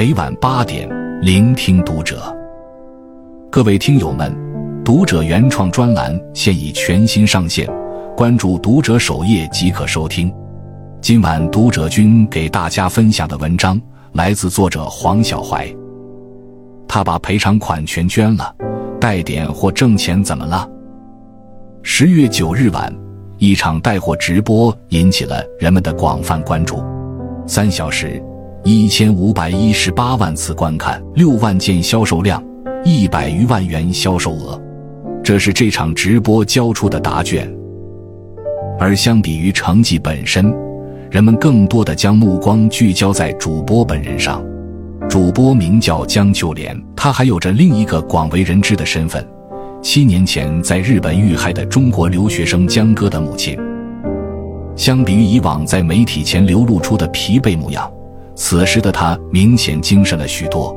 每晚八点，聆听读者。各位听友们，读者原创专栏现已全新上线，关注读者首页即可收听。今晚读者君给大家分享的文章来自作者黄小怀。他把赔偿款全捐了，带点货挣钱怎么了？十月九日晚，一场带货直播引起了人们的广泛关注。三小时，一千五百一十八万次观看，六万件销售量，一百余万元销售额，这是这场直播交出的答卷。而相比于成绩本身，人们更多的将目光聚焦在主播本人上。主播名叫江秋莲，她还有着另一个广为人知的身份。七年前在日本遇害的中国留学生江歌的母亲，相比于以往在媒体前流露出的疲惫模样，此时的他明显精神了许多。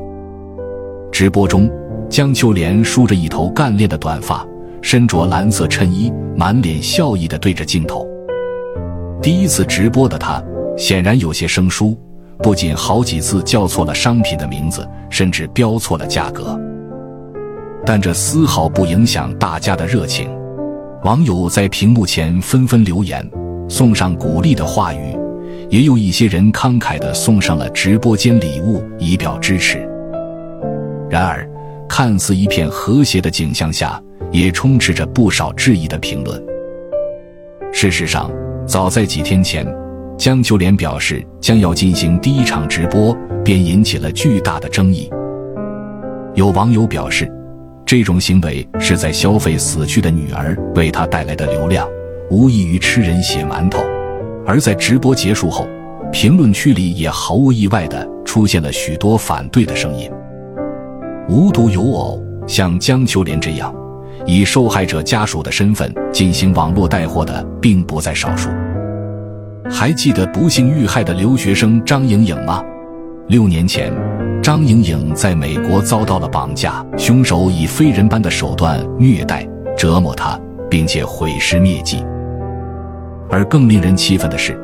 直播中，江秋莲梳着一头干练的短发，身着蓝色衬衣，满脸笑意地对着镜头。第一次直播的她显然有些生疏，不仅好几次叫错了商品的名字，甚至标错了价格。但这丝毫不影响大家的热情，网友在屏幕前纷纷留言，送上鼓励的话语，也有一些人慷慨地送上了直播间礼物以表支持。然而，看似一片和谐的景象下，也充斥着不少质疑的评论。事实上，早在几天前，江秋莲表示将要进行第一场直播，便引起了巨大的争议。有网友表示。这种行为是在消费死去的女儿为他带来的流量，无异于吃人血馒头。而在直播结束后，评论区里也毫无意外地出现了许多反对的声音。无独有偶，像江秋莲这样以受害者家属的身份进行网络带货的，并不在少数。还记得不幸遇害的留学生张莹莹吗？六年前。张莹莹在美国遭到了绑架，凶手以非人般的手段虐待、折磨她，并且毁尸灭迹。而更令人气愤的是，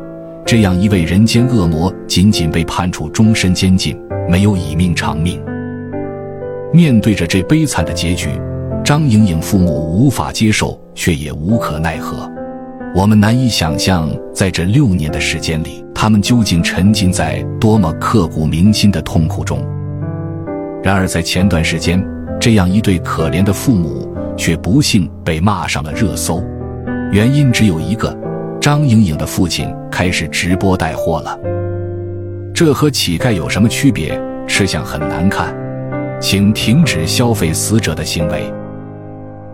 这样一位人间恶魔仅仅被判处终身监禁，没有以命偿命。面对着这悲惨的结局，张莹莹父母无法接受，却也无可奈何。我们难以想象，在这六年的时间里，他们究竟沉浸在多么刻骨铭心的痛苦中。然而，在前段时间，这样一对可怜的父母却不幸被骂上了热搜。原因只有一个：张莹莹的父亲开始直播带货了。这和乞丐有什么区别？吃相很难看，请停止消费死者的行为。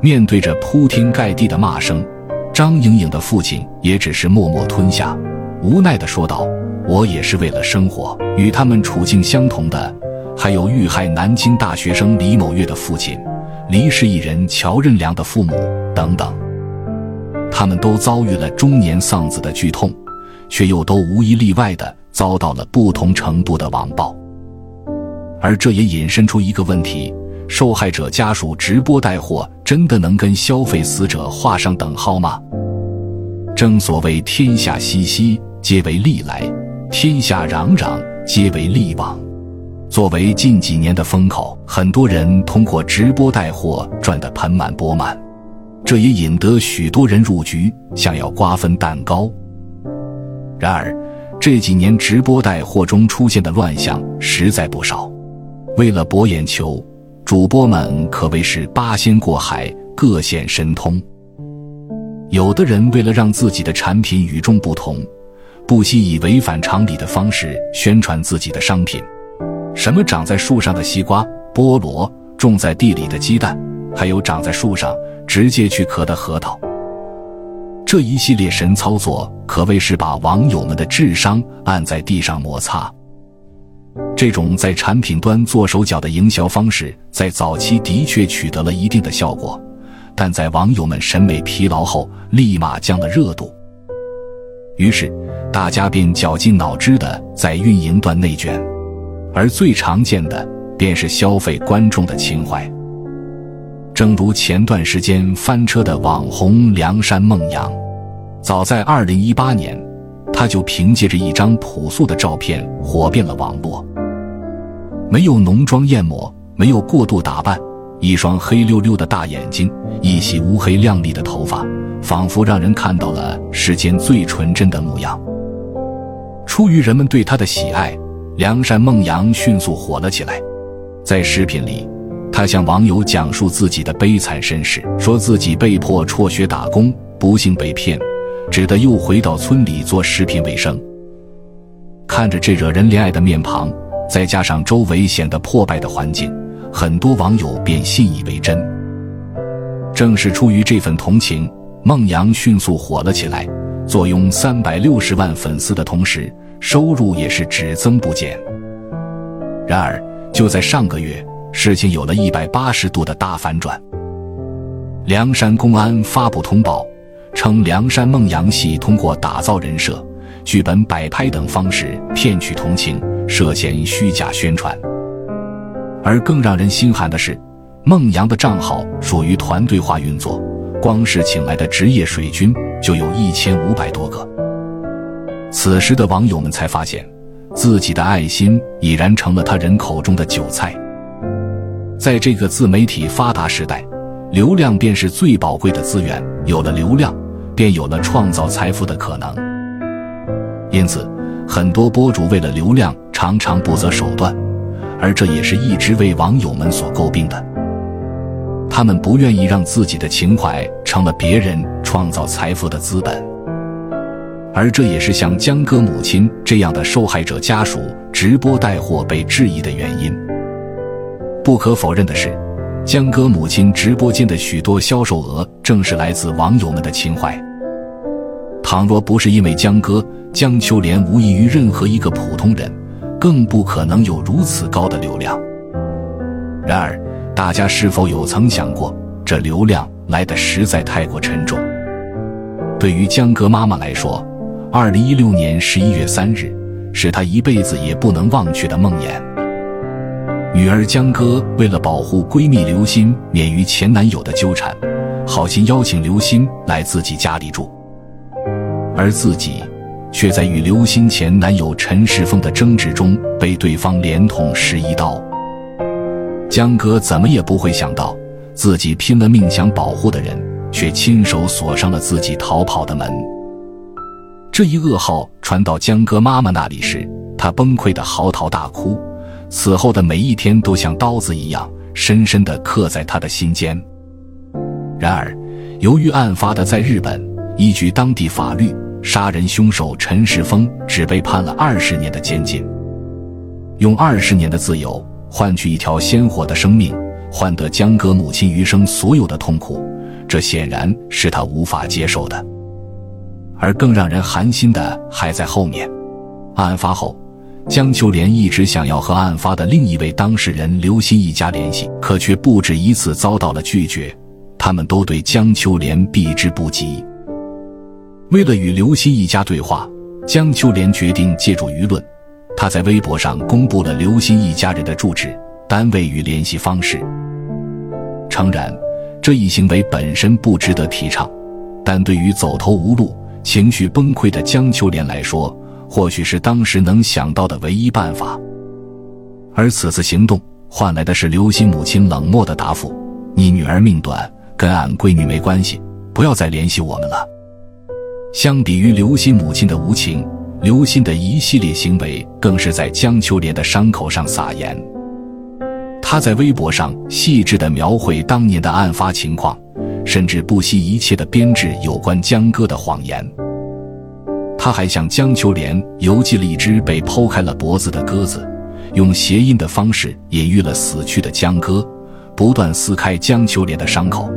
面对着铺天盖地的骂声。张莹莹的父亲也只是默默吞下，无奈地说道：“我也是为了生活。”与他们处境相同的，还有遇害南京大学生李某月的父亲、离世艺人乔任梁的父母等等。他们都遭遇了中年丧子的剧痛，却又都无一例外的遭到了不同程度的网暴。而这也引申出一个问题。受害者家属直播带货，真的能跟消费死者画上等号吗？正所谓天下熙熙，皆为利来；天下攘攘，皆为利往。作为近几年的风口，很多人通过直播带货赚得盆满钵满，这也引得许多人入局，想要瓜分蛋糕。然而，这几年直播带货中出现的乱象实在不少，为了博眼球。主播们可谓是八仙过海，各显神通。有的人为了让自己的产品与众不同，不惜以违反常理的方式宣传自己的商品，什么长在树上的西瓜、菠萝，种在地里的鸡蛋，还有长在树上直接去壳的核桃。这一系列神操作可谓是把网友们的智商按在地上摩擦。这种在产品端做手脚的营销方式，在早期的确取得了一定的效果，但在网友们审美疲劳后，立马降了热度。于是，大家便绞尽脑汁的在运营端内卷，而最常见的便是消费观众的情怀。正如前段时间翻车的网红梁山梦阳，早在二零一八年。他就凭借着一张朴素的照片火遍了网络。没有浓妆艳抹，没有过度打扮，一双黑溜溜的大眼睛，一袭乌黑亮丽的头发，仿佛让人看到了世间最纯真的模样。出于人们对他的喜爱，梁山孟阳迅速火了起来。在视频里，他向网友讲述自己的悲惨身世，说自己被迫辍学打工，不幸被骗，只得又回到村里做食品为生。看着这惹人怜爱的面庞，再加上周围显得破败的环境，很多网友便信以为真。正是出于这份同情，孟阳迅速火了起来，坐拥三百六十万粉丝的同时，收入也是只增不减。然而，就在上个月，事情有了一百八十度的大反转。梁山公安发布通报，称梁山孟阳系通过打造人设。剧本摆拍等方式骗取同情，涉嫌虚假宣传。而更让人心寒的是，孟阳的账号属于团队化运作，光是请来的职业水军就有一千五百多个。此时的网友们才发现，自己的爱心已然成了他人口中的韭菜。在这个自媒体发达时代，流量便是最宝贵的资源，有了流量，便有了创造财富的可能。因此，很多博主为了流量，常常不择手段，而这也是一直为网友们所诟病的。他们不愿意让自己的情怀成了别人创造财富的资本，而这也是像江哥母亲这样的受害者家属直播带货被质疑的原因。不可否认的是，江歌母亲直播间的许多销售额，正是来自网友们的情怀。倘若不是因为江歌，江秋莲无异于任何一个普通人，更不可能有如此高的流量。然而，大家是否有曾想过，这流量来的实在太过沉重？对于江歌妈妈来说，二零一六年十一月三日，是她一辈子也不能忘却的梦魇。女儿江歌为了保护闺蜜刘鑫免于前男友的纠缠，好心邀请刘鑫来自己家里住。而自己，却在与刘鑫前男友陈世峰的争执中被对方连捅十一刀。江哥怎么也不会想到，自己拼了命想保护的人，却亲手锁上了自己逃跑的门。这一噩耗传到江哥妈妈那里时，她崩溃的嚎啕大哭，此后的每一天都像刀子一样，深深的刻在他的心间。然而，由于案发的在日本，依据当地法律。杀人凶手陈世峰只被判了二十年的监禁，用二十年的自由换取一条鲜活的生命，换得江歌母亲余生所有的痛苦，这显然是他无法接受的。而更让人寒心的还在后面。案发后，江秋莲一直想要和案发的另一位当事人刘鑫一家联系，可却不止一次遭到了拒绝，他们都对江秋莲避之不及。为了与刘鑫一家对话，江秋莲决定借助舆论，她在微博上公布了刘鑫一家人的住址、单位与联系方式。诚然，这一行为本身不值得提倡，但对于走投无路、情绪崩溃的江秋莲来说，或许是当时能想到的唯一办法。而此次行动换来的是刘鑫母亲冷漠的答复：“你女儿命短，跟俺闺女没关系，不要再联系我们了。”相比于刘鑫母亲的无情，刘鑫的一系列行为更是在江秋莲的伤口上撒盐。他在微博上细致地描绘当年的案发情况，甚至不惜一切地编制有关江歌的谎言。他还向江秋莲邮寄了一只被剖开了脖子的鸽子，用谐音的方式隐喻了死去的江歌，不断撕开江秋莲的伤口。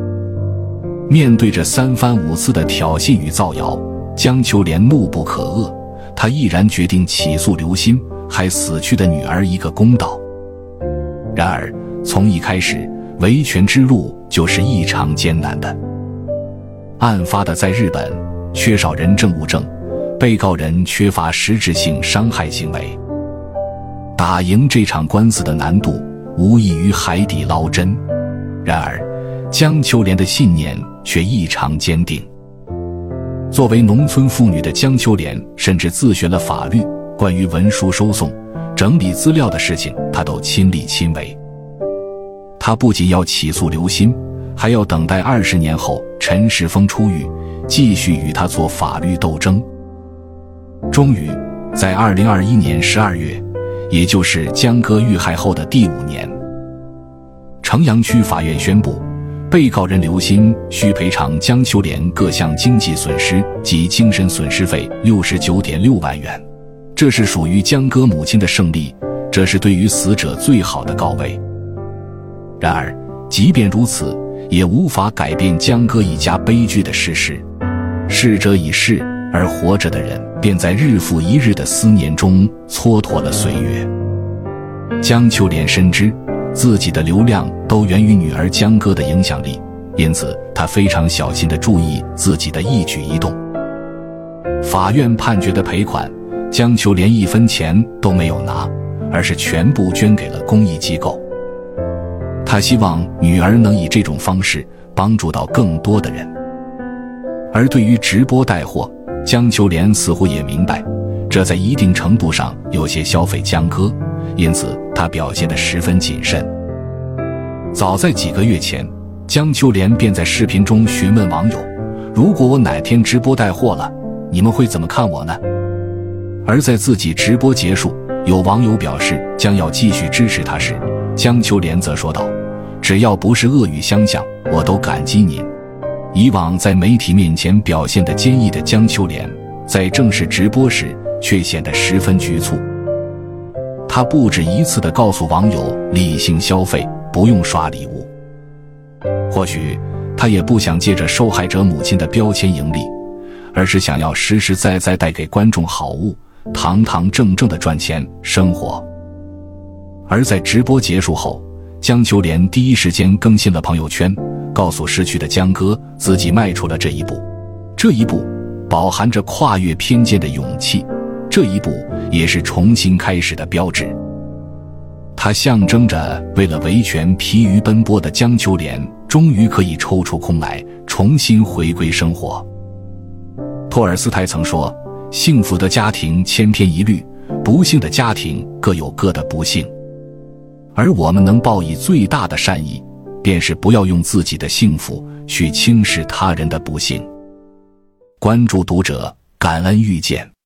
面对着三番五次的挑衅与造谣。江秋莲怒不可遏，她毅然决定起诉刘鑫，还死去的女儿一个公道。然而，从一开始，维权之路就是异常艰难的。案发的在日本，缺少人证物证，被告人缺乏实质性伤害行为，打赢这场官司的难度无异于海底捞针。然而，江秋莲的信念却异常坚定。作为农村妇女的江秋莲，甚至自学了法律，关于文书收送、整理资料的事情，她都亲力亲为。他不仅要起诉刘鑫，还要等待二十年后陈世峰出狱，继续与他做法律斗争。终于，在二零二一年十二月，也就是江歌遇害后的第五年，城阳区法院宣布，被告人刘鑫需赔偿江秋莲各项经济损失及精神损失费六十九点六万元。这是属于江歌母亲的胜利，这是对于死者最好的告慰。然而，即便如此，也无法改变江歌一家悲剧的事实。逝者已逝，而活着的人便在日复一日的思念中蹉跎了岁月。江秋莲深知自己的流量都源于女儿江歌的影响力，因此她非常小心地注意自己的一举一动。法院判决的赔款，江秋莲一分钱都没有拿，而是全部捐给了公益机构。他希望女儿能以这种方式帮助到更多的人，而对于直播带货，江秋莲似乎也明白，这在一定程度上有些消费江歌，因此她表现得十分谨慎。早在几个月前，江秋莲便在视频中询问网友：“如果我哪天直播带货了，你们会怎么看我呢？”而在自己直播结束，有网友表示将要继续支持他时，江秋莲则说道。只要不是恶语相向，我都感激您。以往在媒体面前表现的坚毅的江秋莲，在正式直播时却显得十分局促。他不止一次地告诉网友理性消费，不用刷礼物。或许他也不想借着受害者母亲的标签盈利，而是想要实实在在带给观众好物，堂堂正正地赚钱生活。而在直播结束后。江秋莲第一时间更新了朋友圈，告诉失去的江歌，自己迈出了这一步。这一步饱含着跨越偏见的勇气，这一步也是重新开始的标志。它象征着为了维权疲于奔波的江秋莲，终于可以抽出空来，重新回归生活。托尔斯泰曾说：“幸福的家庭千篇一律，不幸的家庭各有各的不幸。”而我们能报以最大的善意，便是不要用自己的幸福去轻视他人的不幸。关注读者，感恩遇见。